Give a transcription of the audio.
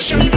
question.